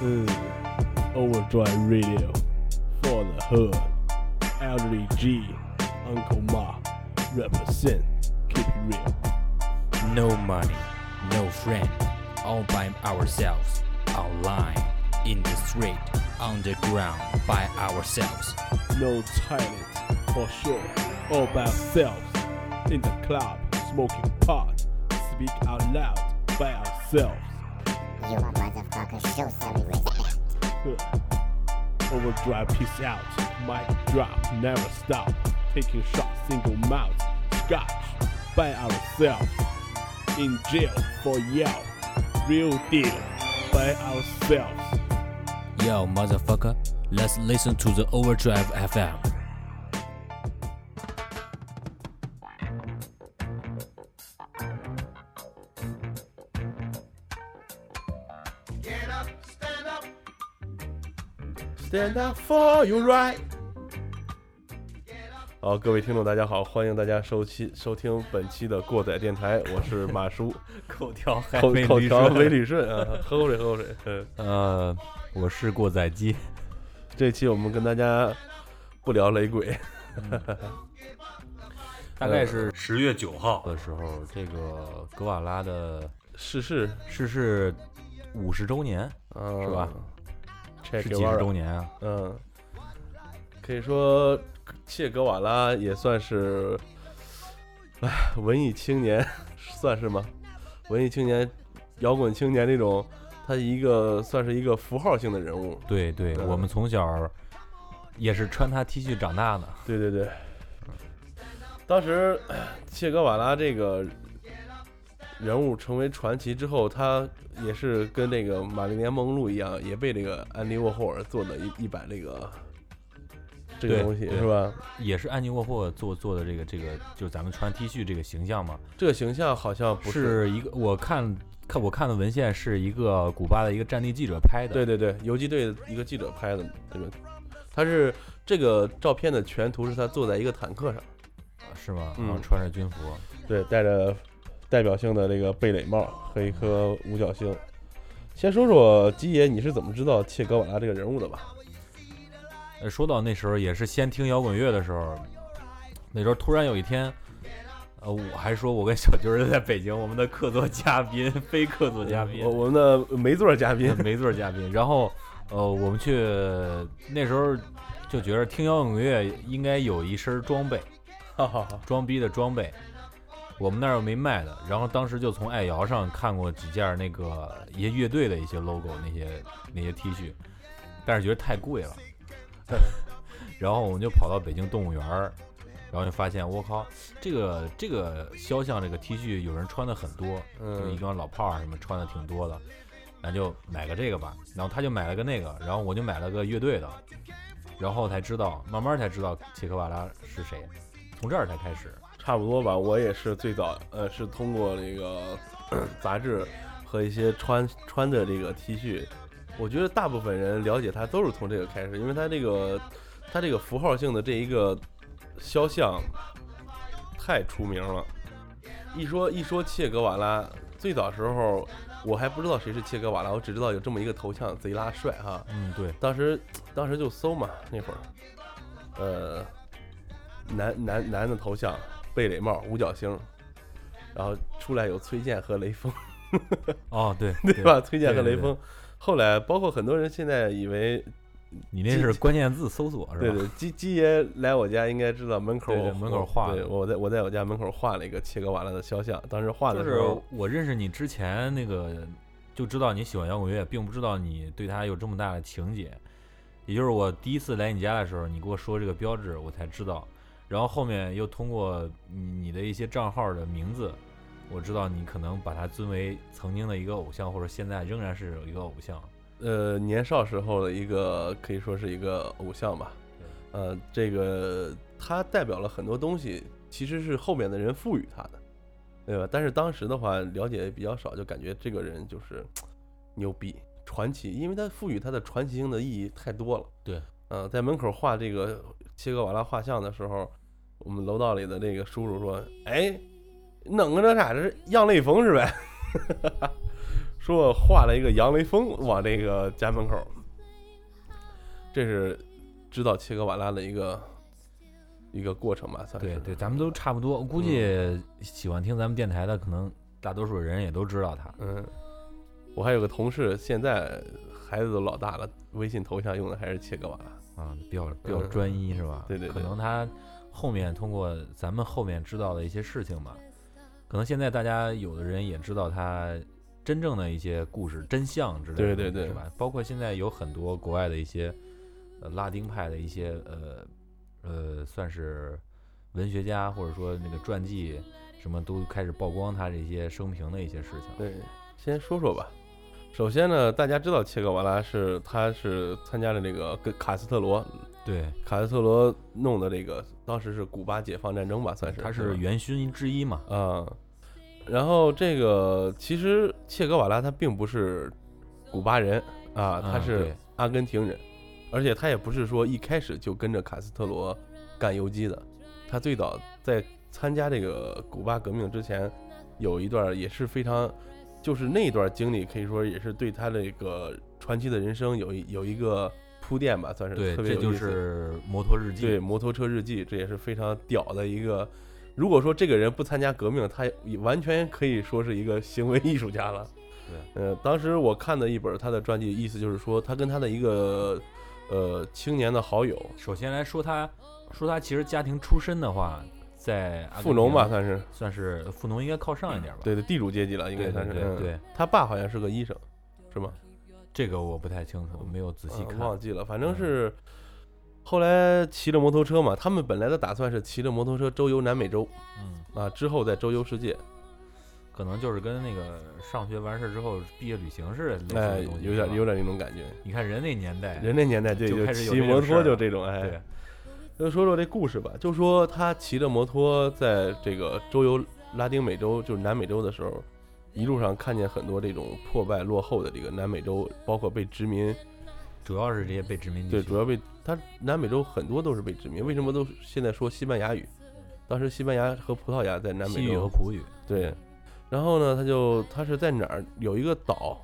Mm, Overdrive Radio for the hood. Elderly G, Uncle Ma, represent. Keep it real. No money, no friend, all by ourselves, online, in the street, underground, by ourselves. No talent for sure. All by ourselves. In the club, smoking pot. Speak out loud by ourselves. You a motherfucker, show some respect. Huh. Overdrive, peace out. Mic drop, never stop. Taking shots, single mouth. Scotch by ourselves. In jail for yell. Real deal by ourselves. Yo, motherfucker, let's listen to the Overdrive FM. Stand up for your right。好，各位听众，大家好，欢迎大家收期收听本期的过载电台，我是马叔，口条还口口条没没捋顺啊，喝口水，喝口水。嗯，呃，我是过载机。这期我们跟大家不聊雷鬼，大概是十月九号的时候，这个格瓦拉的逝世逝世五十周年，啊，是吧？是几十周年啊？嗯，可以说切格瓦拉也算是，哎，文艺青年算是吗？文艺青年、摇滚青年那种，他一个算是一个符号性的人物。对对，嗯我们从小也是穿他 T 恤长大的。对对对，当时切格瓦拉这个人物成为传奇之后，他也是跟那个玛丽莲梦露一样，也被这个安迪沃霍尔做的一一版这个这个东西是吧？也是安妮沃霍做做的这个这个，就是咱们穿 T 恤这个形象嘛，这个形象好像不是。是一个我看看我看的文献是一个古巴的一个战地记者拍的。对对对，游击队的一个记者拍的这个，他是这个照片的全图是他坐在一个坦克上，是吗？嗯然后穿着军服。对，带着代表性的这个贝雷帽和一颗五角星。先说说基爷，你是怎么知道切格瓦拉这个人物的吧？呃，说到那时候也是先听摇滚乐的时候，那时候突然有一天，呃，我还说我跟小军儿在北京，我们的客座嘉宾，非客座嘉宾我，我们的没座嘉宾，没座嘉宾。然后，呃，我们去那时候就觉得听摇滚乐应该有一身装备，哈哈哈。装逼的装备。我们那儿又没卖的，然后当时就从爱瑶上看过几件那个一些乐队的一些 logo 那些那些 T 恤，但是觉得太贵了，然后我们就跑到北京动物园儿，然后就发现我靠，这个这个肖像这个 T 恤有人穿的很多，就一嗯，帮老炮儿什么穿的挺多的，咱就买个这个吧。然后他就买了个那个，然后我就买了个乐队的，然后才知道，慢慢才知道切克瓦拉是谁，从这儿才开始。差不多吧。我也是最早，呃，是通过那个 杂志和一些穿穿的这个 T 恤，我觉得大部分人了解他都是从这个开始，因为他这个他这个符号性的这一个肖像太出名了。一说一说切格瓦拉，最早时候我还不知道谁是切格瓦拉，我只知道有这么一个头像，贼拉帅哈。嗯，对，当时当时就搜嘛，那会儿，呃，男男男的头像，贝雷帽，五角星，然后出来有崔健和雷锋，哦，对，对吧？崔健和雷锋。后来包括很多人现在以为，你那是关键字搜索是吧？对对，鸡鸡爷来我家应该知道门口对对门口画对我在我在我家门口画了一个切格瓦拉的肖像，当时画的就是时候，我认识你之前那个就知道你喜欢摇滚乐，并不知道你对他有这么大的情节。也就是我第一次来你家的时候，你给我说这个标志，我才知道。然后后面又通过你你的一些账号的名字，我知道你可能把他尊为曾经的一个偶像，或者现在仍然是一个偶像。呃，年少时候的一个可以说是一个偶像吧。呃，这个他代表了很多东西，其实是后面的人赋予他的，对吧？但是当时的话了解比较少，就感觉这个人就是牛逼、传奇，因为他赋予他的传奇性的意义太多了。对，呃，在门口画这个切格瓦拉画像的时候，我们楼道里的这个叔叔说：“哎，弄个那啥？这是杨雷锋是呗？”说 说画了一个杨雷锋往这个家门口，这是知道切格瓦拉的一个一个过程吧，算是。对对，咱们都差不多。我估计喜欢听咱们电台的，可能大多数人也都知道他。嗯，我还有个同事，现在孩子都老大了，微信头像用的还是切格瓦拉。啊，比较比较嗯专一是吧？对对对可能他后面通过咱们后面知道的一些事情吧，可能现在大家有的人也知道他真正的一些故事真相之类的，对对对是吧？包括现在有很多国外的一些呃拉丁派的一些呃呃算是文学家或者说那个传记什么都开始曝光他这些生平的一些事情。对，先说说吧。首先呢，大家知道切格瓦拉是他是参加了那个跟卡斯特罗，对，卡斯特罗弄的这个当时是古巴解放战争吧，算是他是元勋之一嘛。啊、然后这个其实切格瓦拉他并不是古巴人啊，他嗯是阿根廷人，而且他也不是说一开始就跟着卡斯特罗干游击的，他最早在参加这个古巴革命之前，有一段也是非常，就是那段经历可以说也是对他这个传奇的人生有一有一个铺垫吧，算是对，这就是摩托日记。对，摩托车日记，这也是非常屌的一个。如果说这个人不参加革命，他也完全可以说是一个行为艺术家了。对，呃，当时我看的一本他的传记，意思就是说，他跟他的一个呃青年的好友，首先来说他，说他其实家庭出身的话，在富农吧，算是算是富农应该靠上一点吧。对对地主阶级了，应该算是。对，他爸好像是个医生，是吗？这个我不太清楚，没有仔细呃看。忘记了，反正嗯是后来骑着摩托车嘛。他们本来的打算是骑着摩托车周游南美洲嗯，啊，之后再周游世界。可能就是跟那个上学完事儿之后毕业旅行似的，哎有点有点那种感觉。你看人那年代，人那年代对，就就开始骑摩托就这种，哎那，，就说说这故事吧。就说他骑着摩托在这个周游拉丁美洲，就是南美洲的时候，一路上看见很多这种破败落后的这个南美洲，包括被殖民，主要是这些被殖民地对，主要被他南美洲很多都是被殖民。为什么都现在说西班牙语？当时西班牙和葡萄牙在南西语和美洲，葡语，对。然后呢，他就他是在哪儿有一个岛，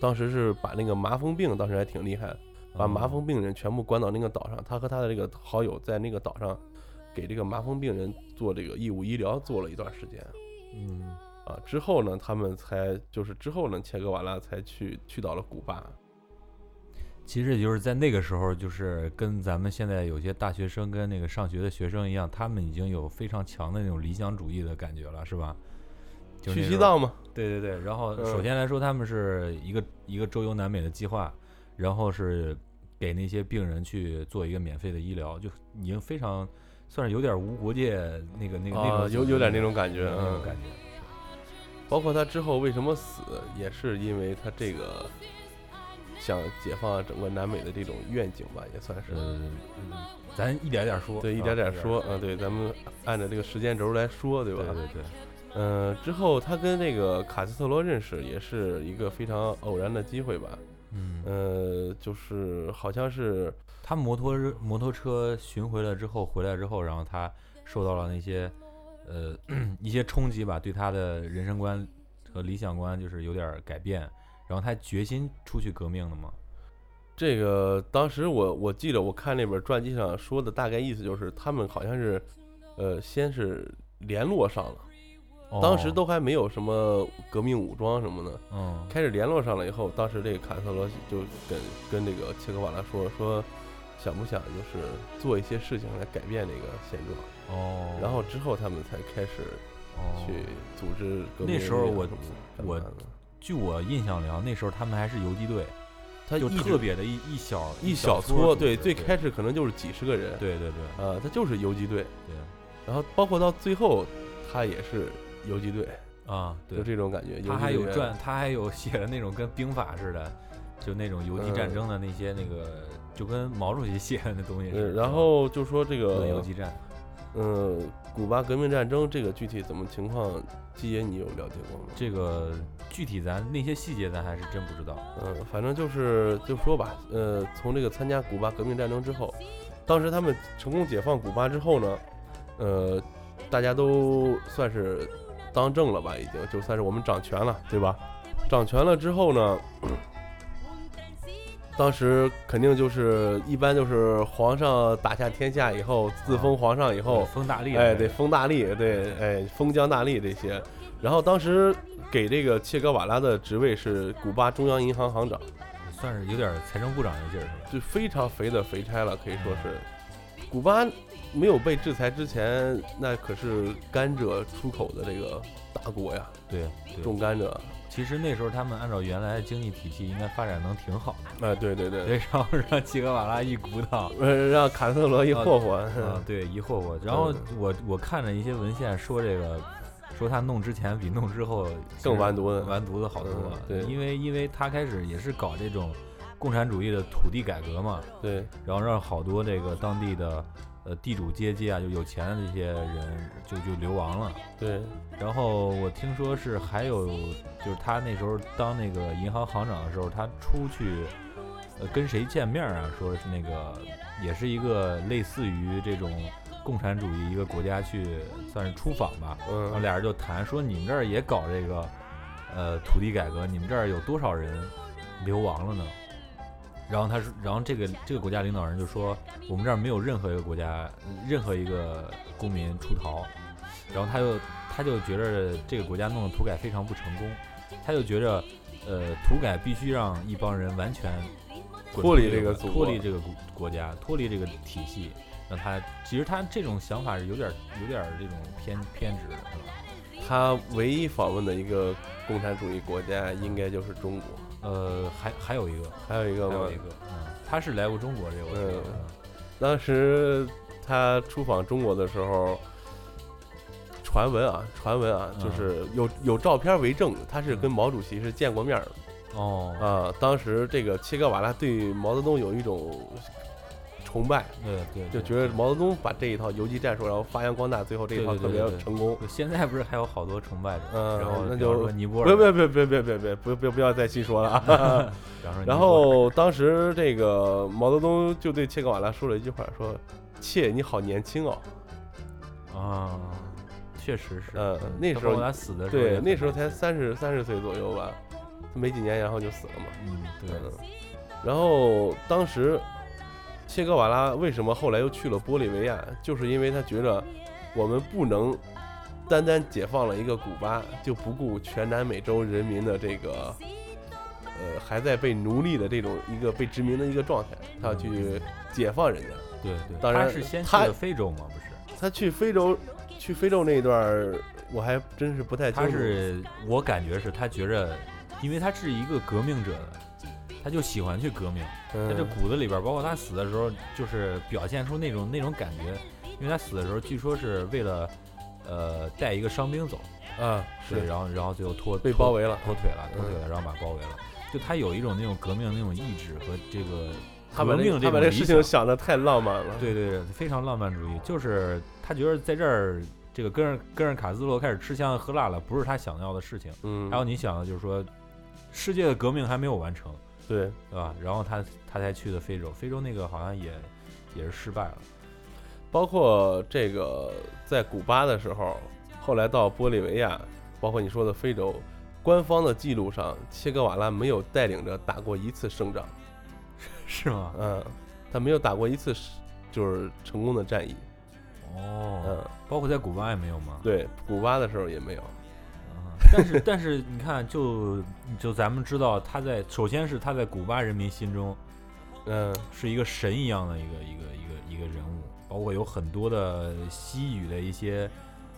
当时是把那个麻风病，当时还挺厉害。把麻嗯风病人全部关到那个岛上，他和他的这个好友在那个岛上给这个麻风病人做这个义务医疗做了一段时间嗯，啊。之后呢，他们才就是之后呢，切格瓦拉才去去到了古巴。其实也就是在那个时候，就是跟咱们现在有些大学生跟那个上学的学生一样，他们已经有非常强的那种理想主义的感觉了，是吧？就去西藏嘛，对对对，然后嗯首先来说，他们是一个一个周游南美的计划，然后是给那些病人去做一个免费的医疗，就已经非常算是有点无国界那个那个那啊，种有有点那种种感觉，嗯，那种感觉。包括他之后为什么死，也是因为他这个想解放整个南美的这种愿景吧，也算是。呃，嗯咱一点点说，对，一啊点点说，嗯，对，咱们按照这个时间轴来说，对吧？对对对，嗯，之后他跟那个卡斯特罗认识，也是一个非常偶然的机会吧。嗯，呃，就是好像是他摩托摩托车巡回了之后，回来之后，然后他受到了那些呃 一些冲击吧，对他的人生观和理想观就是有点儿改变，然后他决心出去革命了嘛。这个，当时我我记得我看那本传记上说的大概意思就是，他们好像是，呃，先是联络上了，当时哦都还没有什么革命武装什么的，嗯。开始联络上了以后，当时这个卡斯特罗就跟跟这个切格瓦拉说说，想不想就是做一些事情来改变这个现状，哦，然后之后他们才开始哦。去组织革命那时候我我据我印象里啊，那时候他们还是游击队，他一直特别的一一小一小小撮，对，最开始可能就是几十个人，对对对。啊，他就是游击队，对。然后包括到最后，他也是游击队，啊，对。就，这种感觉。他还有传，他还有写的那种跟兵法似的，就那种游击战嗯。争的那些那个，就跟毛主席写的那东西似呃，的。然后就说这个，游击战，嗯，古巴革命战争这个具体怎么情况，基爷你有了解过吗？这个具体咱那些细节咱还是真不知道。嗯，反正就是就说吧，呃，从这个参加古巴革命战争之后，当时他们成功解放古巴之后呢，呃，大家都算是当政了吧，已经就算是我们掌权了，对吧？掌权了之后呢，当时肯定就是一般就是皇上打下天下以后，自封皇上以后，封大力，哎，对，封大力，对，哎，封疆大吏这些。然后当时给这个切格瓦拉的职位是古巴中央银行行长，算是有点财政部长的劲儿，是吧？就非常肥的肥差了，可以说是。古巴没有被制裁之前，那可是甘蔗出口的这个大国呀，对，对种甘蔗。其实那时候他们按照原来的经济体系，应该发展能挺好的。哎，对对对，对，然后让切格瓦拉一鼓捣，呃，让卡斯特罗一霍霍，啊，对，一霍霍。然后我我看着一些文献说这个，说他弄之前比弄之后更完犊子完犊子好多。嗯对因为因为他开始也是搞这种共产主义的土地改革嘛，对，然后让好多这个当地的呃地主阶级啊，就有钱的这些人就就流亡了。对，然后我听说是还有，就是他那时候当那个银行行长的时候，他出去，呃，跟谁见面啊？说是那个也是一个类似于这种共产主义一个国家去算是出访吧。然后嗯，俩人就谈说你们这儿也搞这个，呃，土地改革，你们这儿有多少人流亡了呢？然后他说，然后这个这个国家领导人就说，我们这儿没有任何一个国家，任何一个公民出逃。然后他就他就觉着这个国家弄的土改非常不成功，他就觉着，呃，土改必须让一帮人完全脱离这个国脱离这个国国家，脱离这个体系，让他其实他这种想法是有点有点这种偏偏执的，是吧？他唯一访问的一个共产主义国家应该就是中国，呃，还还有一个，还有一个吗还有一，个，嗯，他是来过中国这个嗯当时他出访中国的时候，传闻啊，传闻啊，嗯就是有有照片为证，他是跟毛主席是见过面儿的嗯哦，啊。当时这个切格瓦拉对毛泽东有一种崇拜，对对，对就觉得毛泽东把这一套游击战术，然后发扬光大，最后这一套特别成功。现在不是还有好多崇拜者，嗯然后那就说尼泊尔，别别别别别别别不不不要再细说了啊！然后当时这个毛泽东就对切格瓦拉说了一句话，说：“切，你好年轻哦。啊，确实是，嗯那时候他死的”时候对，那时候才三十三十岁左右吧，没几年，然后就死了嘛。嗯，对，嗯，然后当时切格瓦拉为什么后来又去了玻利维亚，就是因为他觉着我们不能单单解放了一个古巴，就不顾全南美洲人民的这个呃还在被奴隶的这种一个被殖民的一个状态，他要去解放人家。对对，当然他是先去他的非洲嘛，不是？他去非洲，去非洲那一段儿，我还真是不太清他。是我感觉是他觉着，因为他是一个革命者，他就喜欢去革命。他这嗯骨子里边儿，包括他死的时候，就是表现出那种那种感觉。因为他死的时候，据说是为了，呃，带一个伤兵走，啊，对，是然后然后最后脱被包围了脱腿了，脱腿嗯了，然后把包围了。就他有一种那种革命那种意志和这个他把命他把这事情想想的太浪漫了。对对对，非常浪漫主义，就是他觉得在这儿这个跟着跟着卡斯特罗开始吃香喝辣了，不是他想要的事情。嗯，还有你想的就是说，世界的革命还没有完成，对，对吧？然后他他才去的非洲，非洲那个好像也也是失败了。包括这个在古巴的时候，后来到玻利维亚，包括你说的非洲，官方的记录上，切格瓦拉没有带领着打过一次胜仗，是吗？嗯，他没有打过一次是就是成功的战役，哦，嗯，包括在古巴也没有吗？对，古巴的时候也没有，啊但是 但是你看，就就咱们知道他在，首先是他在古巴人民心中嗯，是一个神一样的一个一个一个一个人物，包括有很多的西语的一些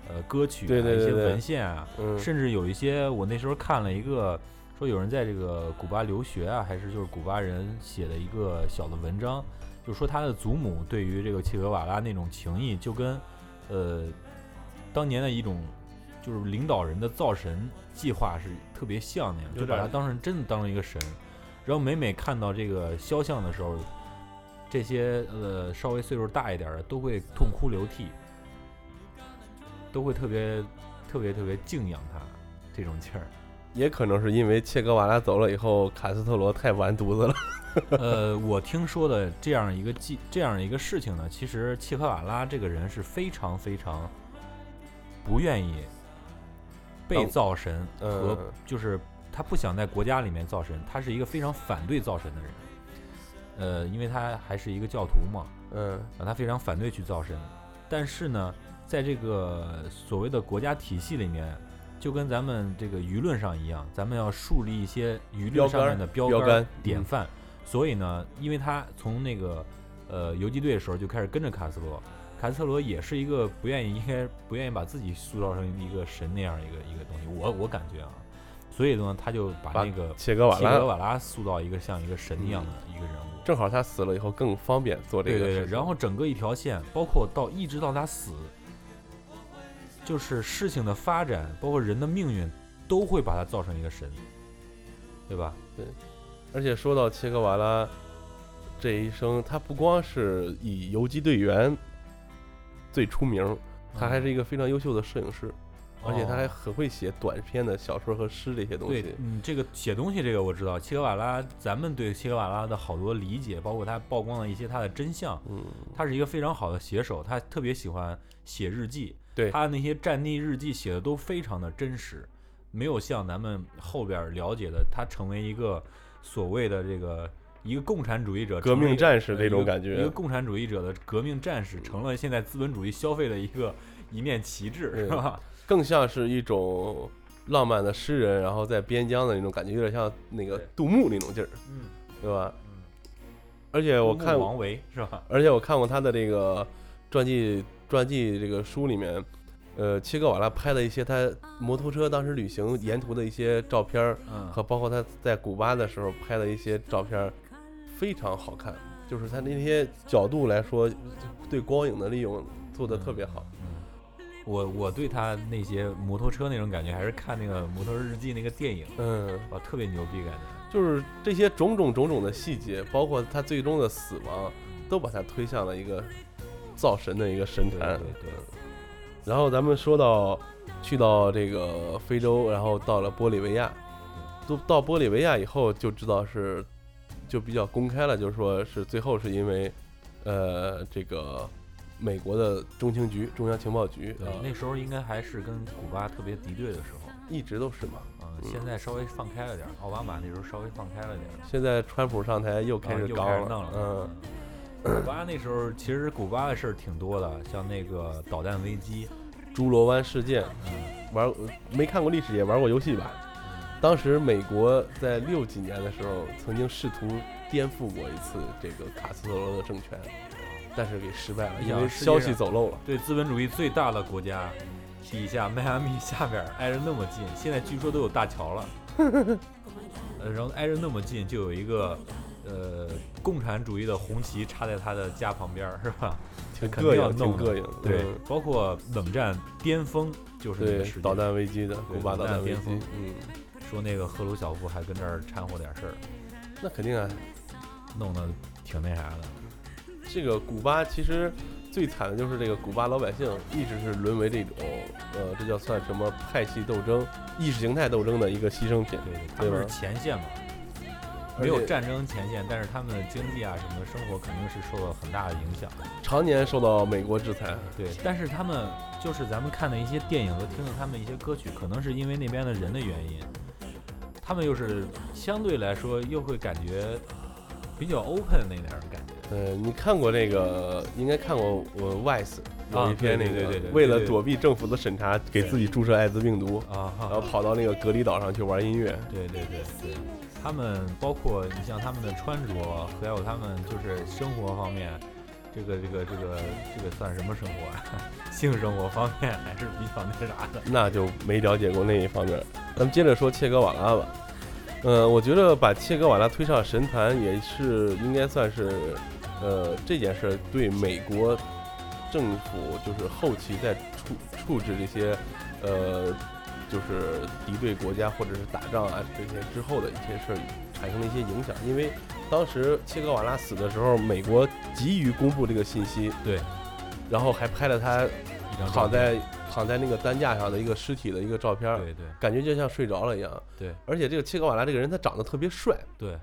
呃歌曲啊，一些文献啊，嗯，甚至有一些我那时候看了一个说有人在这个古巴留学啊，还是就是古巴人写的一个小的文章，就说他的祖母对于这个切格瓦拉那种情谊，就跟呃当年的一种就是领导人的造神计划是特别像那样，就把他当成真的当成一个神。然后每每看到这个肖像的时候，这些呃稍微岁数大一点儿的都会痛哭流涕，都会特别特别特别敬仰他这种劲儿。也可能是因为切格瓦拉走了以后，卡斯特罗太完犊子了，呃，我听说的这样一个记这样一个事情呢，其实切格瓦拉这个人是非常非常不愿意被造神和嗯就是他不想在国家里面造神，他是一个非常反对造神的人。呃，因为他还是一个教徒嘛，嗯啊，他非常反对去造神。但是呢，在这个所谓的国家体系里面，就跟咱们这个舆论上一样，咱们要树立一些舆论上面的标杆典范。所以呢，因为他从那个呃游击队的时候就开始跟着卡斯罗，卡斯特罗也是一个不愿意应该不愿意把自己塑造成一个神那样一个一个东西，我我感觉啊，所以呢，他就把把那个切格瓦拉切格瓦拉塑造一个像一个神一样的一个人物。正好他死了以后更方便做这个对对对，个事。然后整个一条线，包括到一直到他死，就是事情的发展，包括人的命运，都会把它造成一个神，对吧？对而且说到切格瓦拉这一生，他不光是以游击队员最出名，他还是一个非常优秀的摄影师，而且他还哦很会写短篇的小说和诗这些东西。，对嗯，这个写东西这个我知道，切格瓦拉，咱们对切格瓦拉的好多理解，包括他曝光了一些他的真相，嗯，他是一个非常好的写手，他特别喜欢写日记，对他的那些战地日记写的都非常的真实，没有像咱们后边了解的，他成为一个所谓的这个一个共产主义者，革命战士这呃一个种感觉一个共产主义者的革命战士，成了现在资本主义消费的一个一面旗帜，是吧？更像是一种浪漫的诗人，然后在边疆的那种感觉，有点像那个杜牧那种劲儿，嗯，对吧？嗯而且我看，王维是吧？而且我看过他的这个传记传记这个书里面，呃，切格瓦拉拍的一些他摩托车当时旅行沿途的一些照片儿，嗯，和包括他在古巴的时候拍的一些照片儿，非常好看。就是他那些角度来说，对光影的利用做得特别好。嗯我我对他那些摩托车那种感觉，还是看那个《摩托日记》那个电影，嗯，哇，特别牛逼感觉。就是这些种种种种的细节，包括他最终的死亡，都把他推向了一个造神的一个神对坛。对对，然后咱们说到去到这个非洲，然后到了玻利维亚，都到玻利维亚以后就知道是就比较公开了，就是说是最后是因为呃这个美国的中情局中央情报局那时候应该还是跟古巴特别敌对的时候，一直都是嘛。嗯，嗯。现在稍微放开了点，奥巴马那时候稍微放开了点，现在川普上台又开始搞了，弄了，嗯，古巴那时候其实古巴的事儿挺多的，像那个导弹危机，侏罗湾事件嗯，玩没看过历史也玩过游戏吧？当时美国在六几年的时候，曾经试图颠覆过一次这个卡斯特罗的政权，但是给失败了，因为消息走漏了。对资本主义最大的国家，底下迈阿密下边挨着那么近，现在据说都有大桥了。呃，然后挨着那么近，就有一个呃共产主义的红旗插在他的家旁边儿，是吧？挺肯定要膈应，挺弄膈应。对嗯，包括冷战巅峰就是那对个导弹危机的古巴导弹巅峰，嗯，说那个赫鲁晓夫还跟这儿掺和点事儿，那肯定啊。弄得挺那啥的。这个古巴其实最惨的就是这个古巴老百姓一直是沦为这种呃，这叫算什么派系斗争、意识形态斗争的一个牺牲品。对对，他对们是前线嘛，没有战争前线，但是他们的经济啊什么的生活肯定是受到很大的影响。常年受到美国制裁。对，但是他们就是咱们看的一些电影和听的他们一些歌曲，可能是因为那边的人的原因，他们又是相对来说又会感觉比较 open 那点儿感觉。呃，你看过那个？应该看过我 Vice 有啊一篇那个，为了躲避政府的审查，给自己注射艾滋病毒，啊然后跑到那个隔离岛上去玩音乐。对对对对，他们包括你像他们的穿着，还有他们就是生活方面，这个这个这个这个算什么生活啊？性生活方面还是比较那啥的。那就没了解过那一方面。咱们接着说切格瓦拉吧。呃，我觉得把切格瓦拉推上神坛也是应该算是，呃，这件事儿对美国政府就是后期在处处置这些，呃，就是敌对国家或者是打仗啊这些之后的一些事儿产生了一些影响。因为当时切格瓦拉死的时候，美国急于公布这个信息，对，然后还拍了他躺在躺在那个担架上的一个尸体的一个照片，对对。感觉就像睡着了一样。对。而且这个切格瓦拉这个人，他长得特别帅，对。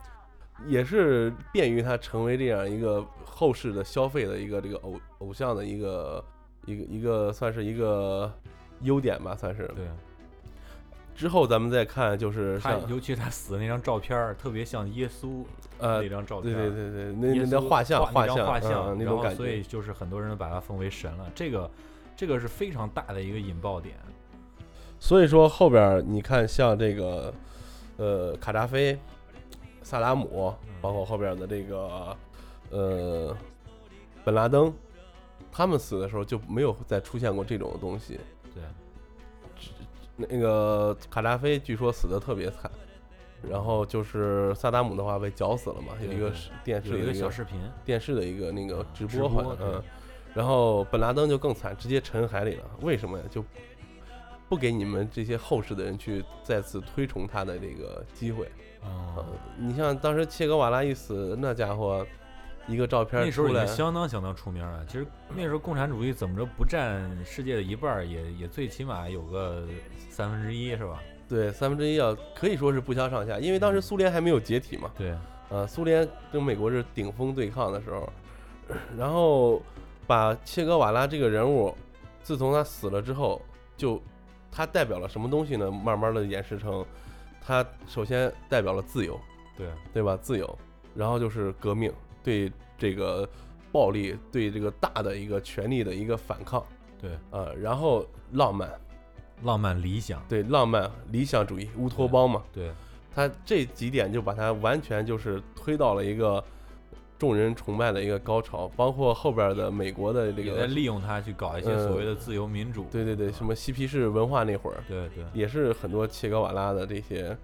也是便于他成为这样一个后世的消费的一个这个偶偶像的一个一个一个算是一个优点吧，算是。对，之后咱们再看，就是他像尤其是他死的那张照片，特别像耶稣呃那，张照片对。对对对，那那叫画像画像画像，嗯那种感觉。所以就是很多人把他奉为神了。这个这个是非常大的一个引爆点。所以说后边你看像这个呃卡扎菲、萨达姆，包括后边的这个呃本拉登，他们死的时候就没有再出现过这种东西。对，那个卡扎菲据说死的特别惨，然后就是萨达姆的话被绞死了嘛，有一个电视有一个的一个小视频，电视的一个那个直直播，好像嗯，然后本拉登就更惨，直接沉海里了。为什么呀？就不给你们这些后世的人去再次推崇他的这个机会。啊嗯，你像当时切格瓦拉一死，那家伙一个照片那时候已经出来，相当相当出名了。其实那时候共产主义怎么着不占世界的一半儿，也也最起码有个三分之一是吧？对三分之一啊，可以说是不相上下，因为当时苏联还没有解体嘛。对，呃，苏联跟美国是顶峰对抗的时候，然后把切格瓦拉这个人物，自从他死了之后，就他代表了什么东西呢？慢慢的演示成，他首先代表了自由，对，对吧？自由，然后就是革命，对这个暴力，对这个大的一个权力的一个反抗，对，呃，然后浪漫，浪漫理想，对浪漫理想主义，乌托邦嘛，对，他这几点就把他完全就是推到了一个众人崇拜的一个高潮，包括后边的美国的这个，也在利用它去搞一些所谓的自由民主。对对对，什么嬉皮士文化那会儿，对对也是很多切格瓦拉的这些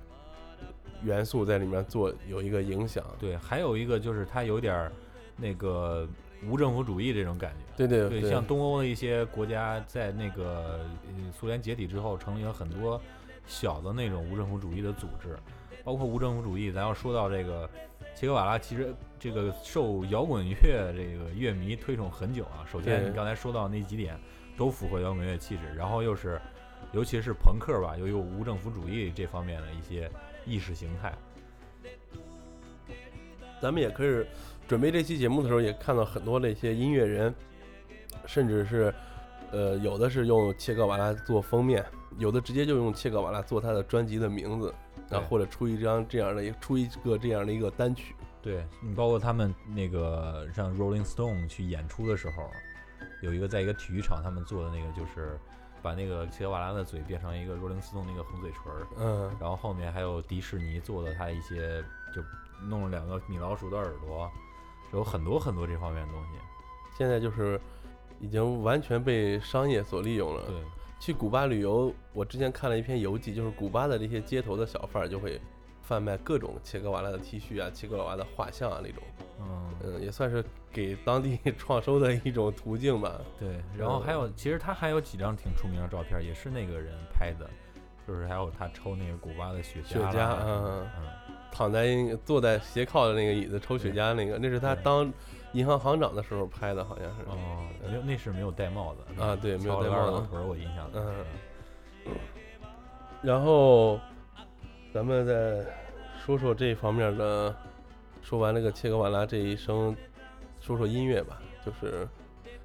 元素在里面做有一个影响。对，还有一个就是它有点儿那个无政府主义这种感觉。对对对，像东欧的一些国家，在那个呃苏联解体之后，成立了很多小的那种无政府主义的组织，包括无政府主义。咱要说到这个切格瓦拉，其实这个受摇滚乐这个乐迷推崇很久啊。首先，你刚才说到那几点都符合摇滚乐气质，然后又是尤其是朋克吧，又有无政府主义这方面的一些意识形态。咱们也可以准备这期节目的时候，也看到很多的一些音乐人，甚至是呃有的是用切格瓦拉做封面，有的直接就用切格瓦拉做他的专辑的名字，然后或者出一张这样的一出一个这样的一个单曲。对你包括他们那个让 Rolling Stone 去演出的时候，有一个在一个体育场他们做的那个就是把那个切格瓦拉的嘴变成一个 Rolling Stone 那个红嘴唇儿，嗯，然后后面还有迪士尼做的他一些就弄了两个米老鼠的耳朵，有很多很多这方面的东西。现在就是已经完全被商业所利用了。对，去古巴旅游，我之前看了一篇游记，就是古巴的这些街头的小贩儿就会贩卖各种切格瓦拉的 T 恤啊、切格瓦拉的画像啊那种，嗯，嗯，也算是给当地 创收的一种途径吧。对，然后还有其实他还有几张挺出名的照片，也是那个人拍的。就是还有他抽那个古巴的雪茄雪茄嗯嗯，躺在坐在斜靠的那个椅子抽雪茄那个，那是他当银行行长的时候拍的，好像是。哦，没有，那是没有戴帽子啊对没有戴帽子翘了个二郎腿儿，我印象里。嗯然后咱们再说说这方面的，说完那个切格瓦拉这一生，说说音乐吧，就是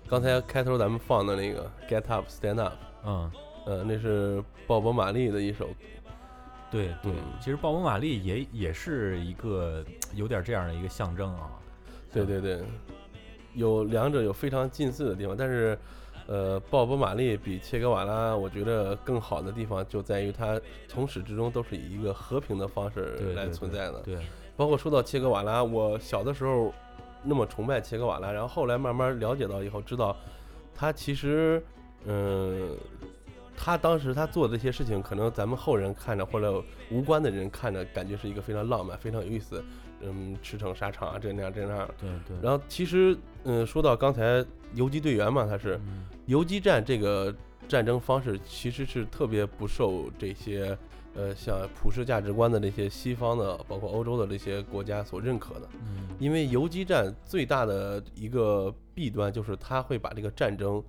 刚才开头咱们放的那个《Get Up Stand Up》，嗯，呃，那是鲍勃·马利的一首，对对嗯，其实鲍勃·马利也也是一个 有点这样的一个象征啊。对对对，有两者有非常近似的地方，但是，呃，鲍勃·马利比切格瓦拉，我觉得更好的地方就在于他从始至终都是以一个和平的方式来存在的。对，包括说到切格瓦拉，我小的时候那么崇拜切格瓦拉，然后后来慢慢了解到以后，知道他其实，嗯、他当时他做的这些事情，可能咱们后人看着或者无关的人看着，感觉是一个非常浪漫、非常有意思，嗯，驰骋沙场啊，这那样这那样。对对。然后其实，嗯，说到刚才游击队员嘛，他是嗯游击战这个战争方式，其实是特别不受这些呃像普世价值观的这些西方的，包括欧洲的这些国家所认可的。嗯，因为游击战最大的一个弊端就是它会把这个战争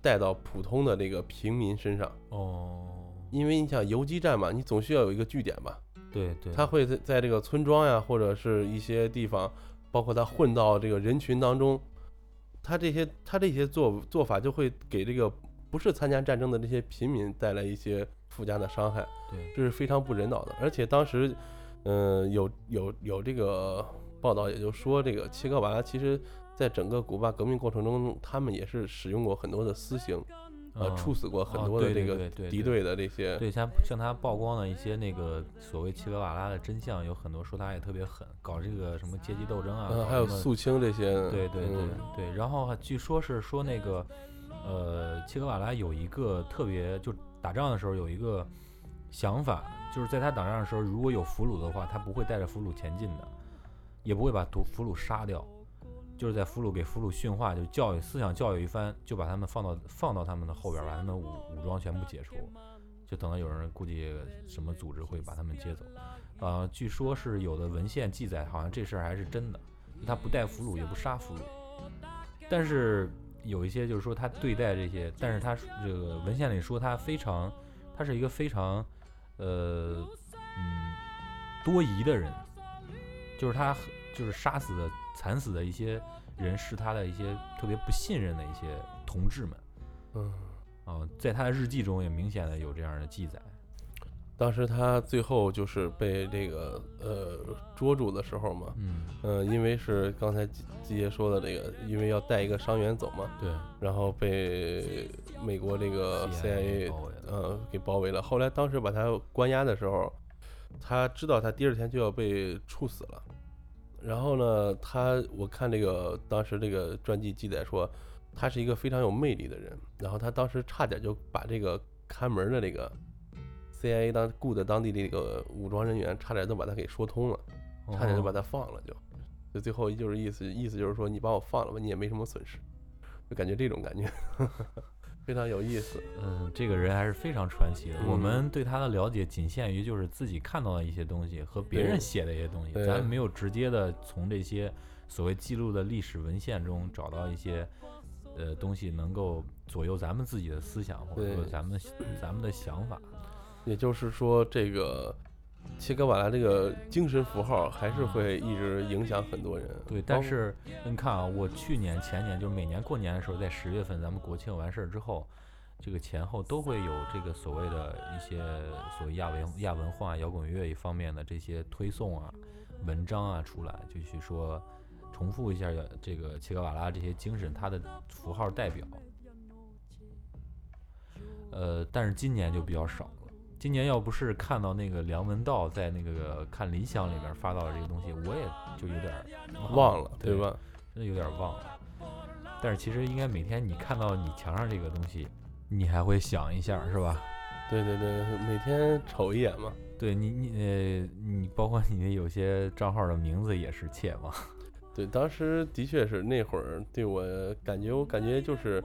带到普通的这个平民身上。哦，因为你想游击战嘛，你总需要有一个据点吧，对对，他会在在这个村庄呀，或者是一些地方，包括他混到这个人群当中，他这些他这些做做法就会给这个不是参加战争的这些平民带来一些附加的伤害，对，这是非常不人道的。而且当时，嗯、有有有这个报道，也就说这个切格瓦拉其实在整个古巴革命过程中，他们也是使用过很多的私刑，呃，嗯。处死过很哦多的这个敌对。的这些，对，像像他曝光了一些那个所谓切格瓦拉的真相，有很多说他也特别狠，搞这个什么阶级斗争啊，还有肃清这些，对对对嗯对，然后据说是说那个，呃，切格瓦拉有一个特别，就打仗的时候有一个想法，就是在他打仗的时候，如果有俘虏的话，他不会带着俘虏前进的，也不会把俘俘虏杀掉，就是在俘虏给俘虏训话，就教育思想教育一番，就把他们放到放到他们的后边儿，把他们武武装全部解除，就等到有人估计什么组织会把他们接走。呃，据说是有的文献记载，好像这事儿还是真的。他不带俘虏，也不杀俘虏，但是有一些就是说他对待这些，但是他这个文献里说他非常，他是一个非常，呃，嗯，多疑的人，就是他就是杀死的、惨死的一些人是他的一些特别不信任的一些同志们嗯。啊、在他的日记中也明显的有这样的记载。当时他最后就是被这个呃捉住的时候嘛，嗯，呃、因为是刚才季季爷说的这个，因为要带一个伤员走嘛，对，然后被美国这个 CIA 呃给包围了。后来当时把他关押的时候，他知道他第二天就要被处死了。然后呢，他我看这个当时这个传记记载说，他是一个非常有魅力的人。然后他当时差点就把这个看门的这个 CIA 当雇的当地这个武装人员，差点都把他给说通了，差点就把哦他放了就。就最后就是意思意思就是说，你把我放了吧，你也没什么损失，就感觉这种感觉 非常有意思。嗯，这个人还是非常传奇的。我嗯们对他的了解仅限于就是自己看到的一些东西和别人写的一些东西，对咱们没有直接的从这些所谓记录的历史文献中找到一些呃东西，能够左右咱们自己的思想或者说咱们咱们的想法。也就是说，这个切格瓦拉这个精神符号还是会一直影响很多人。对，但是你看啊，我去年前年就是每年过年的时候，在十月份咱们国庆完事儿之后，这个前后都会有这个所谓的一些所谓亚文亚文化、摇滚乐一方面的这些推送啊、文章啊出来，就去说重复一下这个切格瓦拉这些精神，它的符号代表。呃，但是今年就比较少。今年要不是看到那个梁文道在那个看理想里边发到了这个东西，我也就有点儿忘了，对对吧？真的有点忘了。但是其实应该每天你看到你墙上这个东西，你还会想一下，是吧？对对对，每天瞅一眼嘛。对你你呃你包括你的有些账号的名字也是切嘛，对，当时的确是那会儿对我感觉，我感觉就是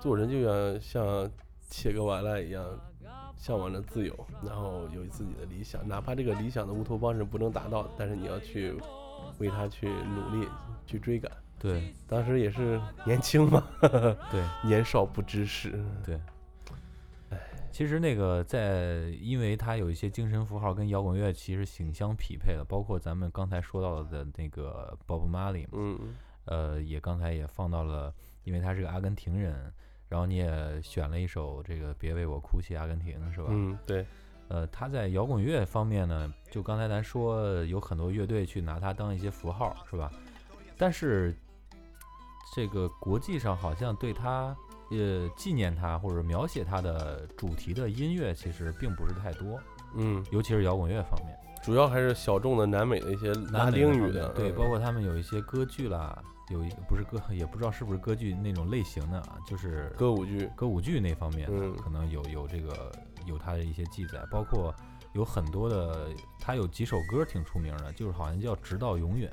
做人就要像切格瓦拉一样，向往着自由，然后有自己的理想，哪怕这个理想的乌托邦是不能达到，但是你要去为他去努力，去追赶。对当时也是年轻嘛，对年少不知事。对。其实那个在，因为他有一些精神符号跟摇滚乐其实挺相匹配的，包括咱们刚才说到的那个 Bob Marley 嘛，嗯，呃，也刚才也放到了，因为他是个阿根廷人，然后你也选了一首这个《别为我哭泣，阿根廷》是吧？嗯，对，呃，他在摇滚乐方面呢，就刚才咱说有很多乐队去拿它当一些符号，是吧？但是这个国际上好像对他呃纪念他或者描写他的主题的音乐其实并不是太多，嗯，尤其是摇滚乐方面。主要还是小众的南美的一些拉丁语的嗯包括他们有一些歌剧啦，有一个不是歌，也不知道是不是歌剧那种类型的啊，就是歌舞剧，歌舞剧那方面的，嗯可能有有这个有它的一些记载，包括有很多的，它有几首歌挺出名的，就是好像叫《直到永远》，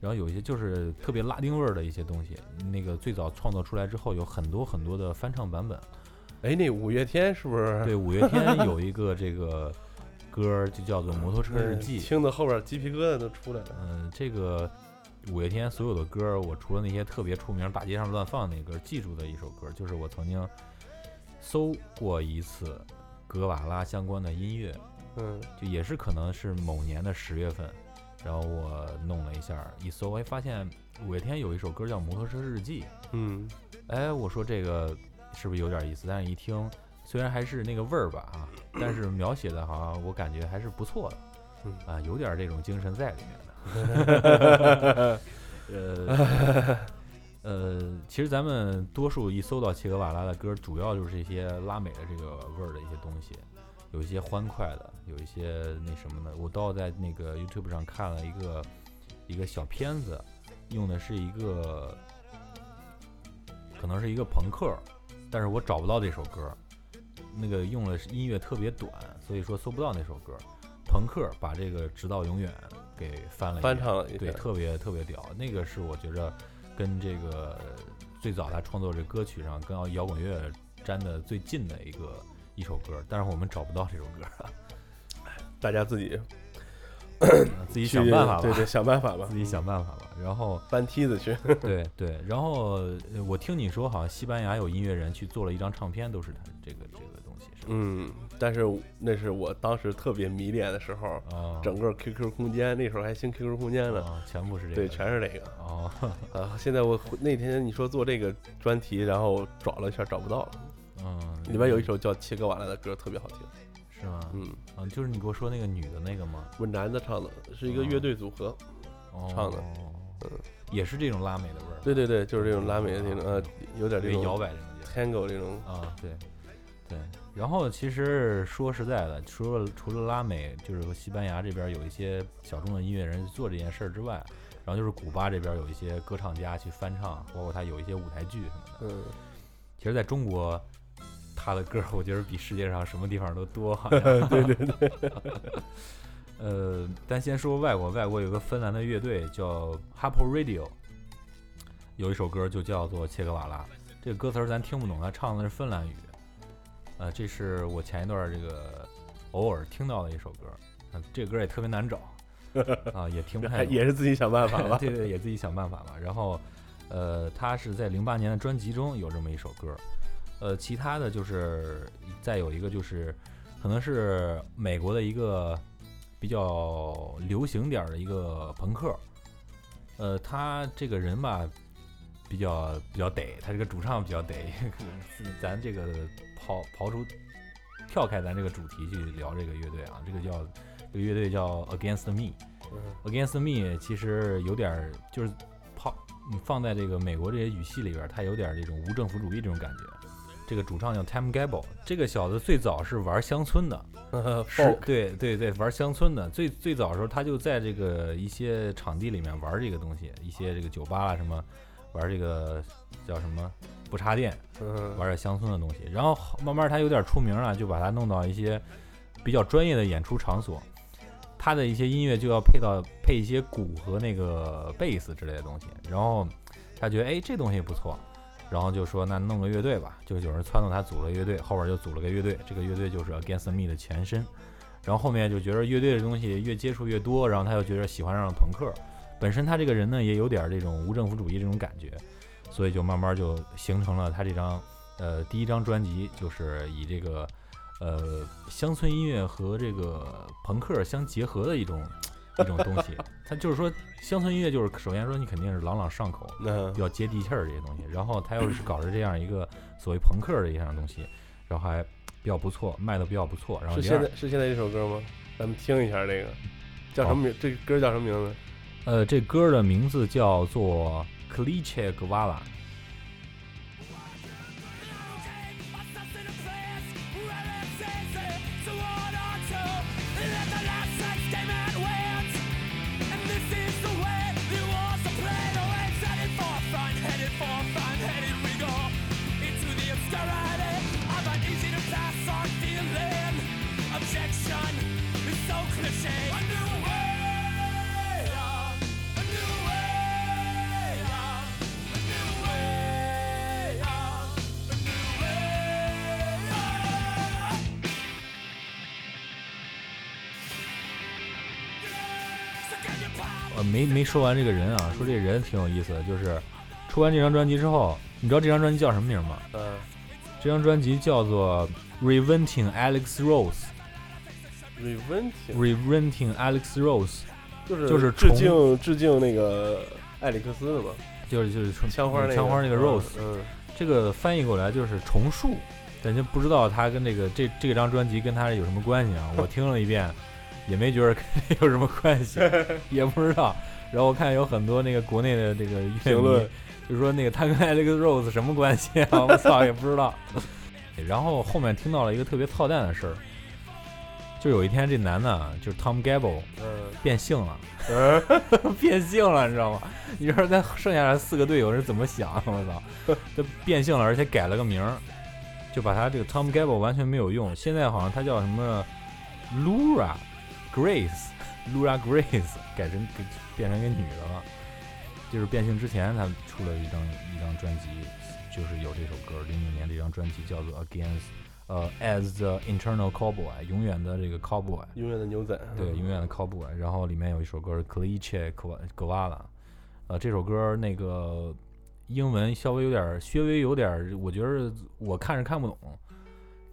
然后有一些就是特别拉丁味儿的一些东西，那个最早创作出来之后，有很多很多的翻唱版本。哎，那五月天是不是？对，五月天有一个这个歌儿就叫做《摩托车日嗯记》，听的后边鸡皮疙瘩都出来了。嗯，这个五月天所有的歌，我除了那些特别出名、大街上乱放那歌，记住的一首歌，就是我曾经搜过一次格瓦拉相关的音乐，嗯，就也是可能是某年的十月份，然后我弄了一下，一搜，哎，发现五月天有一首歌叫《摩托车日记》，嗯，哎，我说这个是不是有点意思？但是一听虽然还是那个味儿吧啊，但是描写的好像我感觉还是不错的，嗯啊，有点这种精神在里面的。呃呃，其实咱们多数一搜到切格瓦拉的歌，主要就是一些拉美的这个味儿的一些东西，有一些欢快的，有一些那什么的。我倒在那个 YouTube 上看了一个一个小片子，用的是一个可能是一个朋克，但是我找不到这首歌，那个用了音乐特别短，所以说搜不到那首歌。朋克把这个《直到永远》给翻了一翻唱了一对，特别特别屌。那个是我觉着跟这个最早他创作这歌曲上跟摇滚乐沾的最近的一个一首歌，但是我们找不到这首歌，大家自己自己想办法吧，对对，想办法吧自，己想办法吧。然后 搬梯子去。对对，然后呃我听你说好像西班牙有音乐人去做了一张唱片，都是他这个这个？嗯，但是那是我当时特别迷恋的时候，啊，整个 QQ 空间那时候还兴 QQ 空间呢，啊全部是这个，对，全是这个。哦，啊，现在我那天你说做这个专题，然后找了一下找不到了，嗯，里边有一首叫《切格瓦拉》的歌特别好听，是吗？嗯，啊，就是你给我说那个女的那个吗？我男的唱的，是一个乐队组合，哦，唱的。嗯。也是这种拉美的味儿，对对对，就是这种拉美的那种，呃，有点这种摇摆这种。Tango 这种，啊，对对。然后其实说实在的，除了除了拉美，就是西班牙这边有一些小众的音乐人做这件事儿之外，然后就是古巴这边有一些歌唱家去翻唱，包括他有一些舞台剧什么的。嗯，其实在中国，他的歌儿我觉得比世界上什么地方都多。对对对。呃，但先说外国，外国有个芬兰的乐队叫 Harpo Radio，有一首歌就叫做《切格瓦拉》，这个歌词儿咱听不懂，他唱的是芬兰语。呃，这是我前一段儿这个偶尔听到的一首歌，啊，这个歌儿也特别难找，啊，也听不太懂。也是自己想办法 吧。对对，也自己想办法吧。然后，呃，他是在零八年的专辑中有这么一首歌，呃，其他的就是再有一个就是，可能是美国的一个比较流行点儿的一个朋克，呃，他这个人吧比较比较得，他这个主唱比较得，咱这个刨刨出跳开咱这个主题去聊这个乐队啊，这个叫这个乐队叫 Against Me。嗯 Against Me 其实有点儿就是抛你放在这个美国这些语系里边儿，它有点儿这种无政府主义这种感觉。这个主唱叫 Tim Gable，这个小子最早是玩乡村的，是对对对，玩乡村的。最最早的时候，他就在这个一些场地里面玩这个东西，一些这个酒吧啊什么，玩这个叫什么不插电，嗯，玩点乡村的东西。然后慢慢他有点出名了，就把他弄到一些比较专业的演出场所。他的一些音乐就要配到配一些鼓和那个贝斯之类的东西。然后他觉得哎这东西不错，然后就说那弄个乐队吧，就有人撺掇他组了乐队，后边就组了个乐队。这个乐队就是 Against Me 的前身。然后后面就觉得乐队的东西越接触越多，然后他又觉得喜欢上了朋克。本身他这个人呢也有点这种无政府主义这种感觉，所以就慢慢就形成了他这张呃第一张专辑，就是以这个呃乡村音乐和这个朋克相结合的一种一种东西。他就是说乡村音乐就是首先说你肯定是朗朗上口，那比较接地气儿这些东西，然后他又是搞着这样一个所谓朋克的一样东西，然后还比较不错，卖的比较不错。然后是现在是现在这首歌吗？咱们听一下这个，叫什么名？这歌叫什么名字？呃，这歌的名字叫做《c l i c h e Guevara》。没没说完这个人啊，说这人挺有意思的，就是出完这张专辑之后，你知道这张专辑叫什么名吗？嗯，这张专辑叫做《Reinventing Alex Rose》Reventing，，Reinventing Alex Rose，就是就是致重敬致敬那个艾里克斯的嘛，就是就是枪花那个枪花那个 Rose，、嗯，这个翻译过来就是重塑，但就不知道他跟这个这这张专辑跟他有什么关系啊？我听了一遍，也没觉得跟这有什么关系，也不知道。然后我看有很多那个国内的这个评论，就说那个他跟 Alex Rose 什么关系啊？我操，也不知道。然后后面听到了一个特别操蛋的事儿，就有一天这男的啊就是 Tom Gable 嗯变性了，嗯，变性了，你知道吗？你说他剩下的四个队友是怎么想？我操，就变性了，而且改了个名儿，就把他这个 Tom Gable 完全没有用。现在好像他叫什么 Laura Grace，Laura Grace 改成给变成一个女的了。就是变性之前，她出了一张一张专辑，就是有这首歌，零九年的一张专辑叫做 Against，呃，As the Internal Cowboy，永远的这个 Cowboy。永远的牛仔，对，永远的 Cowboy。然后里面有一首歌是 Cliche Guevara，呃，这首歌那个英文稍微有点儿，稍微有点儿，我觉得我看是看不懂，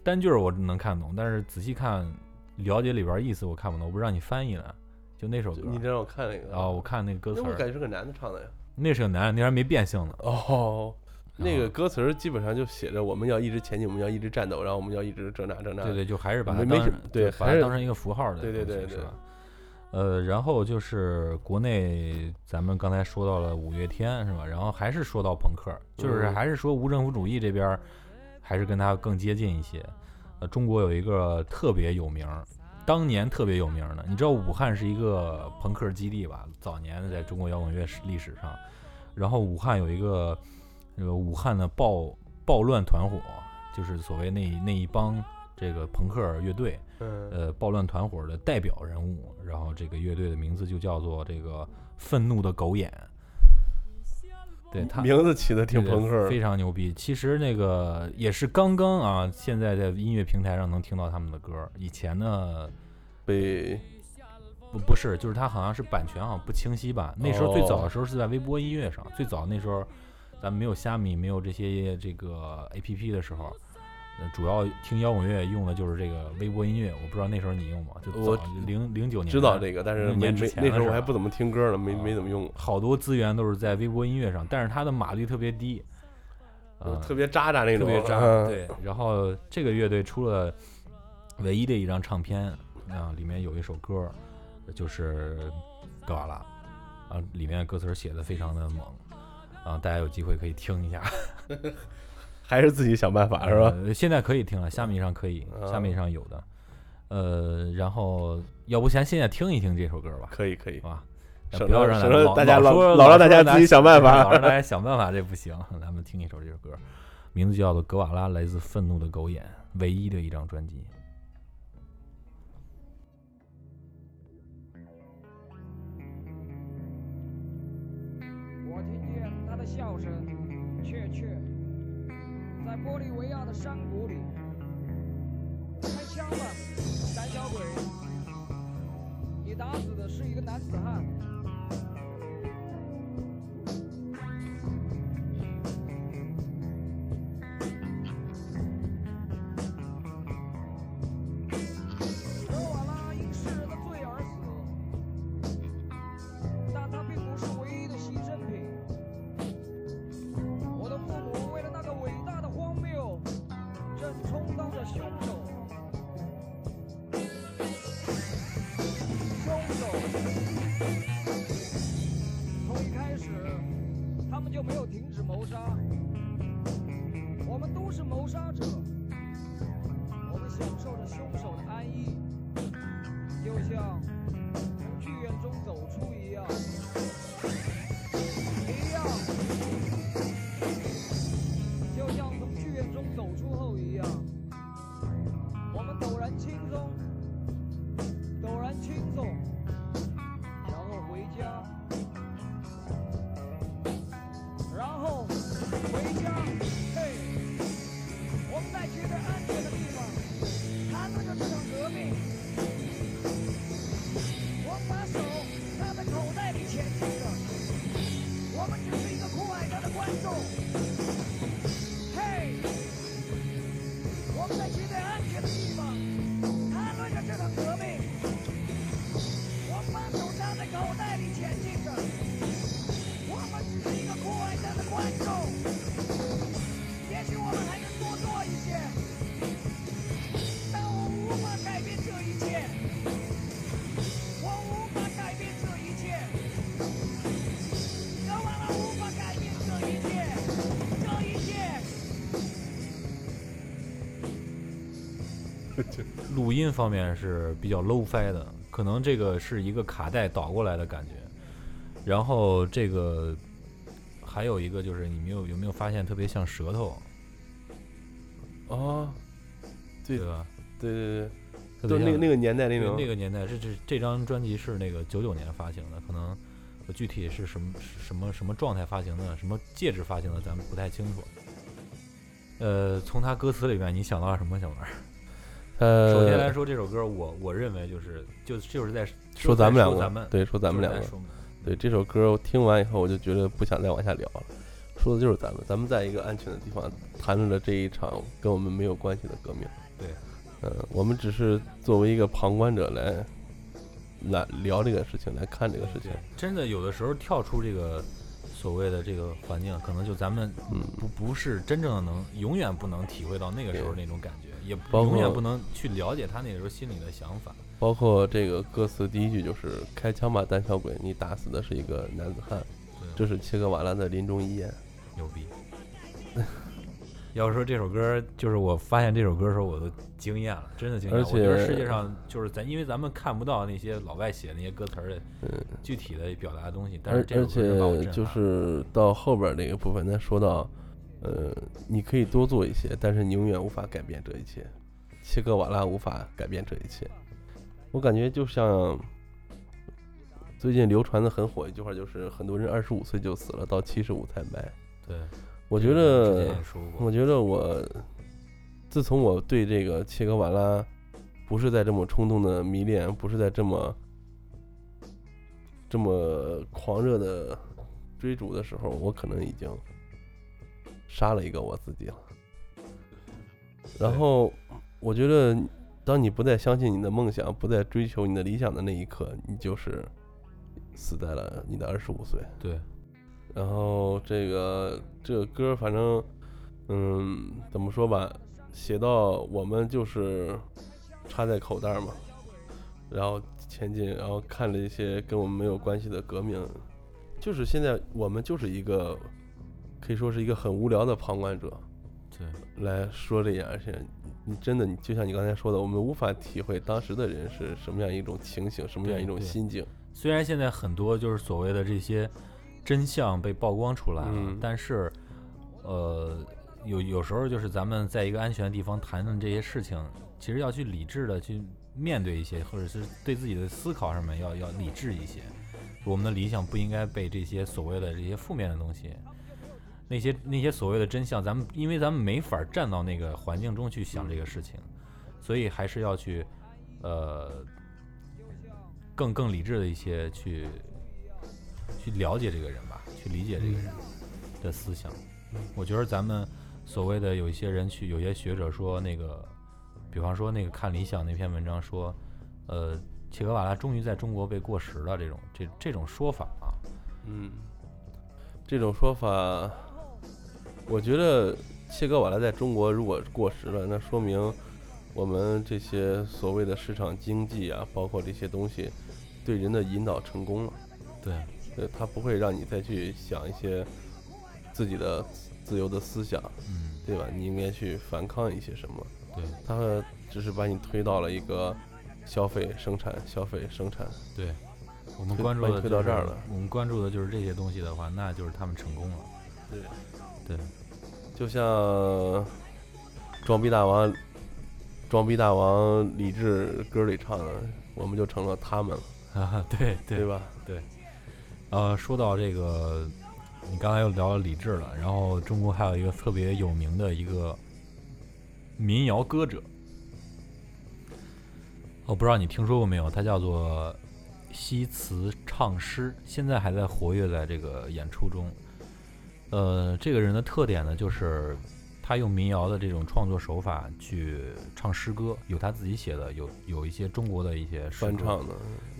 单句儿我能看懂，但是仔细看了解里边意思我看不懂。我不知道你翻译了，就那首歌你。让我看那个啊、我看那个歌词儿，那我感觉是个男的唱的呀。那是个男的，那还没变性呢。哦，那个啊歌词儿基本上就写着我们要一直前进，我们要一直战斗，然后我们要一直这那这那。对对，就还是把它当对把它当成一个符号的对对对对是吧？呃，然后就是国内，咱们刚才说到了五月天是吧？然后还是说到朋克，就是嗯还是说无政府主义这边儿，还是跟他更接近一些。呃，中国有一个特别有名儿，当年特别有名儿的，你知道武汉是一个朋克基地吧？早年在中国摇滚乐史历史上，然后武汉有一个这个武汉的暴暴乱团伙，就是所谓那那一帮这个朋克乐队，嗯，呃，暴乱团伙的代表人物，然后这个乐队的名字就叫做这个愤怒的狗眼。对 他名字起的挺朋克非。常牛逼。其实那个也是刚刚啊，现在在音乐平台上能听到他们的歌。以前呢，被不不是，就是他好像是版权好像不清晰吧。那时候最早哦的时候是在微博音乐上，最早那时候咱们没有虾米，没有这些这个 A P P 的时候。呃主要听摇滚乐用的就是这个微博音乐，我不知道那时候你用吗？就零零九年知道这个，但是那时候我还不怎么听歌呢，没啊没怎么用，好多资源都是在微博音乐上，但是它的码率特别低，呃，特别渣渣那种，特别渣。嗯，对，然后这个乐队出了唯一的一张唱片啊，里面有一首歌就是《格瓦拉》啊，里面歌词写的非常的猛啊，大家有机会可以听一下，还是自己想办法是吧？呃现在可以听了，虾米上可以，虾米上有的。呃，然后要不咱现在听一听这首歌吧，可以可以好，吧？省不要得省得让老大家老说老让大家自己想办法老让大家想办法，这不行。咱们听一首这首歌，名字叫做《格瓦拉》，来自愤怒的狗眼，唯一的一张专辑。我听见他的笑声，玻利维亚的山谷里。开枪吧，胆小鬼！你打死的是一个男子汉。不是谋杀者，我们享受着凶手的安逸，就像从剧院中走出。录音方面是比较 low fi 的，可能这个是一个卡带倒过来的感觉。然后这个还有一个就是你没有有没有发现特别像舌头，哦，对对吧？对对对，特别像都那个那个年代那对种那个年代，这这这张专辑是那个九九年发行的，可能具体是什么什么什么状态发行的，什么介质发行的，咱们不太清楚。呃，从他歌词里面，你想到了什么，小玩儿？呃，首先来说，这首歌我我认为就是就就是在说咱们两个，咱们对，说咱们两个对这首歌我听完以后，我就觉得不想再往下聊了。说的就是咱们，咱们在一个安全的地方谈论了这一场跟我们没有关系的革命。对，嗯、我们只是作为一个旁观者来来聊这个事情，来看这个事情。，真的有的时候跳出这个所谓的这个环境，可能就咱们嗯，不不是真正的能，永远不能体会到那个时候那种感觉，也包括永远不能去了解他那时候心里的想法。包括这个歌词第一句就是“开枪吧，胆小鬼，你打死的是一个男子汉”，对，这是切格瓦拉的临终遗言。牛逼。要说这首歌，就是我发现这首歌的时候，我都惊艳了，真的惊艳。而我觉得且世界上就是咱，因为咱们看不到那些老外写的那些歌词儿的嗯，具体的表达的东西，但是这首而歌是就是到后边儿那个部分，咱说到，呃，你可以多做一些，但是你永远无法改变这一切。切格瓦拉无法改变这一切。我感觉就像最近流传的很火一句话，就是很多人二十五岁就死了，到七十五才埋。对，我觉得我觉得我自从我对这个切格瓦拉不是在这么冲动的迷恋，不是在这么这么狂热的追逐的时候，我可能已经杀了一个我自己了。然后我觉得，当你不再相信你的梦想，不再追求你的理想的那一刻，你就是死在了你的二十五岁。对，然后这个这个歌，反正，嗯，怎么说吧，写到我们就是插在口袋儿嘛，然后前进，然后看了一些跟我们没有关系的革命，就是现在我们就是一个可以说是一个很无聊的旁观者对，来说这件事情。你真的，你就像你刚才说的，我们无法体会当时的人是什么样一种情形，什么样一种心境。虽然现在很多就是所谓的这些真相被曝光出来了，嗯但是，呃，有有时候就是咱们在一个安全的地方谈论这些事情，其实要去理智的去面对一些，或者是对自己的思考上面要要理智一些。我们的理想不应该被这些所谓的这些负面的东西，那些那些所谓的真相，咱们因为咱们没法站到那个环境中去想这个事情，所以还是要去，呃，更更理智的一些去去了解这个人吧，去理解这个人的思想。我觉得咱们所谓的有一些人去，有些学者说那个，比方说那个看理想那篇文章说，呃，切格瓦拉终于在中国被过时了，这种这这种说法啊，嗯，这种说法，我觉得切格瓦拉在中国如果过时了，那说明我们这些所谓的市场经济啊，包括这些东西，对人的引导成功了。对呃，它不会让你再去想一些自己的自由的思想，嗯，对吧？你应该去反抗一些什么？对它只是把你推到了一个消费、生产、消费、生产。对，我们关注的就是推到这儿了我们关注的就是这些东西的话，那就是他们成功了。对对，就像装逼大王、装逼大王李志歌里唱的，我们就成了他们了，啊，对对吧？对呃，说到这个，你刚才又聊了李志了，然后中国还有一个特别有名的一个民谣歌者，我不知道你听说过没有，他叫做西祠唱诗，现在还在活跃在这个演出中。呃，这个人的特点呢，就是他用民谣的这种创作手法去唱诗歌，有他自己写的，有有一些中国的一些翻唱的，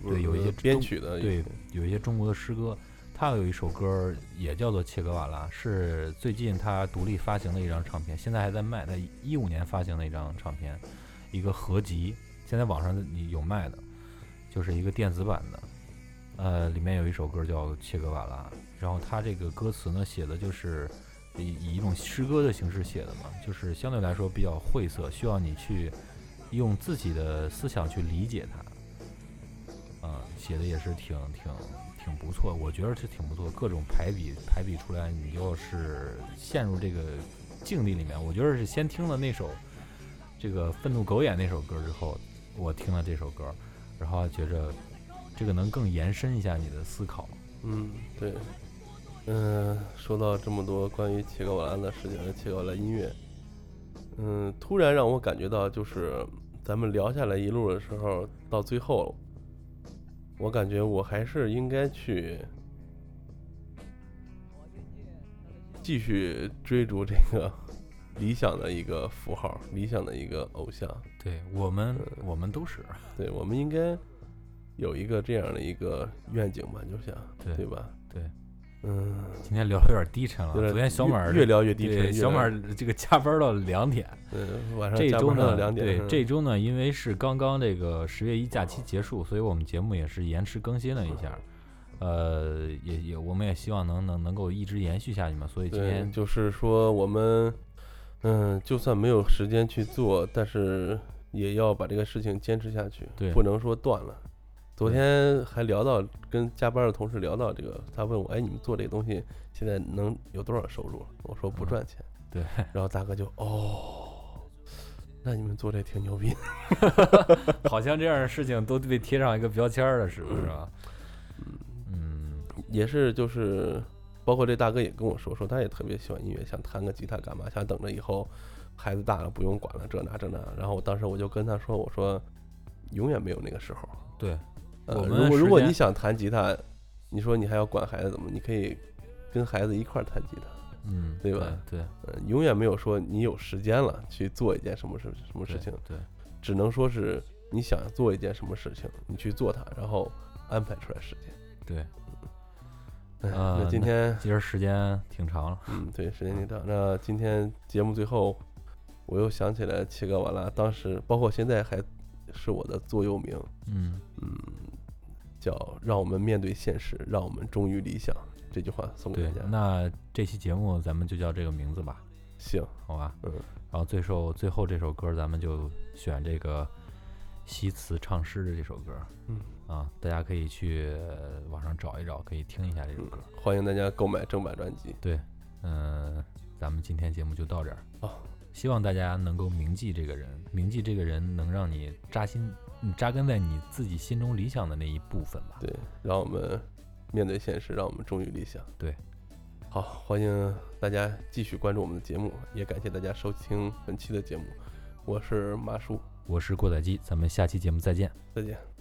对有一些编曲的，对，有一些中国的诗歌，他有一首歌也叫做《切格瓦拉》，是最近他独立发行的一张唱片，现在还在卖。他一五年发行的一张唱片，一个合集，现在网上你有卖的，就是一个电子版的。呃，里面有一首歌叫《切格瓦拉》，然后他这个歌词呢写的就是以以一种诗歌的形式写的嘛，就是相对来说比较晦涩，需要你去用自己的思想去理解它，嗯、写的也是挺挺挺不错，我觉得是挺不错，各种排比排比出来，你就是陷入这个境地里面。我觉得是先听了那首这个愤怒狗眼那首歌之后，我听了这首歌，然后觉着这个能更延伸一下你的思考。嗯，对，嗯、说到这么多关于切格瓦拉的事情，切格瓦拉音乐，嗯，突然让我感觉到，就是咱们聊下来一路的时候，到最后，我感觉我还是应该去继续追逐这个理想的一个符号，理想的一个偶像。对我们，我们都是对，我们应该有一个这样的一个愿景吧，就想对对吧？对。嗯，今天聊的有点低沉了。昨天小马儿越聊越低沉小马儿这个加班到两点。对，晚上这周呢，对两点嗯这周呢，因为是刚刚这个十月一假期结束，所以我们节目也是延迟更新了一下。呃，也也我们也希望能能能够一直延续下去嘛。所以今，天就是说我们，嗯，就算没有时间去做，但是也要把这个事情坚持下去，对不能说断了。昨天还聊到跟加班的同事聊到这个，他问我，哎，你们做这个东西现在能有多少收入？我说不嗯赚钱。对，然后大哥就哦，那你们做这挺牛逼的。好像这样的事情都被贴上一个标签了，是不是啊？嗯嗯，也是就是，包括这大哥也跟我说，说他也特别喜欢音乐，想弹个吉他干嘛，想等着以后孩子大了不用管了，这那这那。然后我当时我就跟他说，我说永远没有那个时候。对，呃我们如果如果你想弹吉他，你说你还要管孩子怎么？你可以跟孩子一块儿弹吉他。嗯，对吧对呃，永远没有说你有时间了去做一件什么事什么事情，对，只能说是你想做一件什么事情，你去做它，然后安排出来时间。对，嗯，呃那今天其实时间挺长了。嗯，对，时间挺长。那今天节目最后，我又想起来切格瓦拉，当时包括现在还是我的座右铭，嗯，嗯，叫“让我们面对现实，让我们忠于理想”这句话送给大，家。那这期节目咱们就叫这个名字吧。行，好吧，嗯，然后最后最后这首歌，咱们就选这个西词唱诗的这首歌，嗯啊，大家可以去呃网上找一找，可以听一下这首嗯歌。，欢迎大家购买正版专辑。对，嗯、咱们今天节目就到这儿。哦希望大家能够铭记这个人，铭记这个人能让你扎心，嗯扎根在你自己心中理想的那一部分吧。对，让我们面对现实，让我们忠于理想。对，好，欢迎大家继续关注我们的节目，也感谢大家收听本期的节目。我是马叔，我是郭载基，咱们下期节目再见。再见。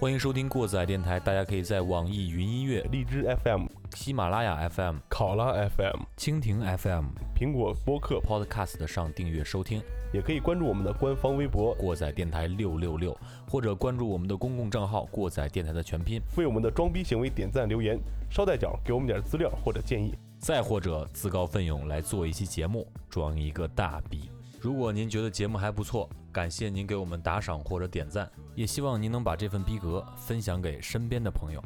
欢迎收听过载电台，大家可以在网易云音乐、荔枝 FM、喜马拉雅 FM、考拉 FM、蜻蜓 FM、苹果播客，Podcast 上订阅收听也可以关注我们的官方微博，过载电台六六六，或者关注我们的公共账号“过载电台”的全拼，为我们的装逼行为点赞留言，捎带脚给我们点资料或者建议。再或者自告奋勇来做一期节目，装一个大逼。如果您觉得节目还不错，感谢您给我们打赏或者点赞，也希望您能把这份逼格分享给身边的朋友。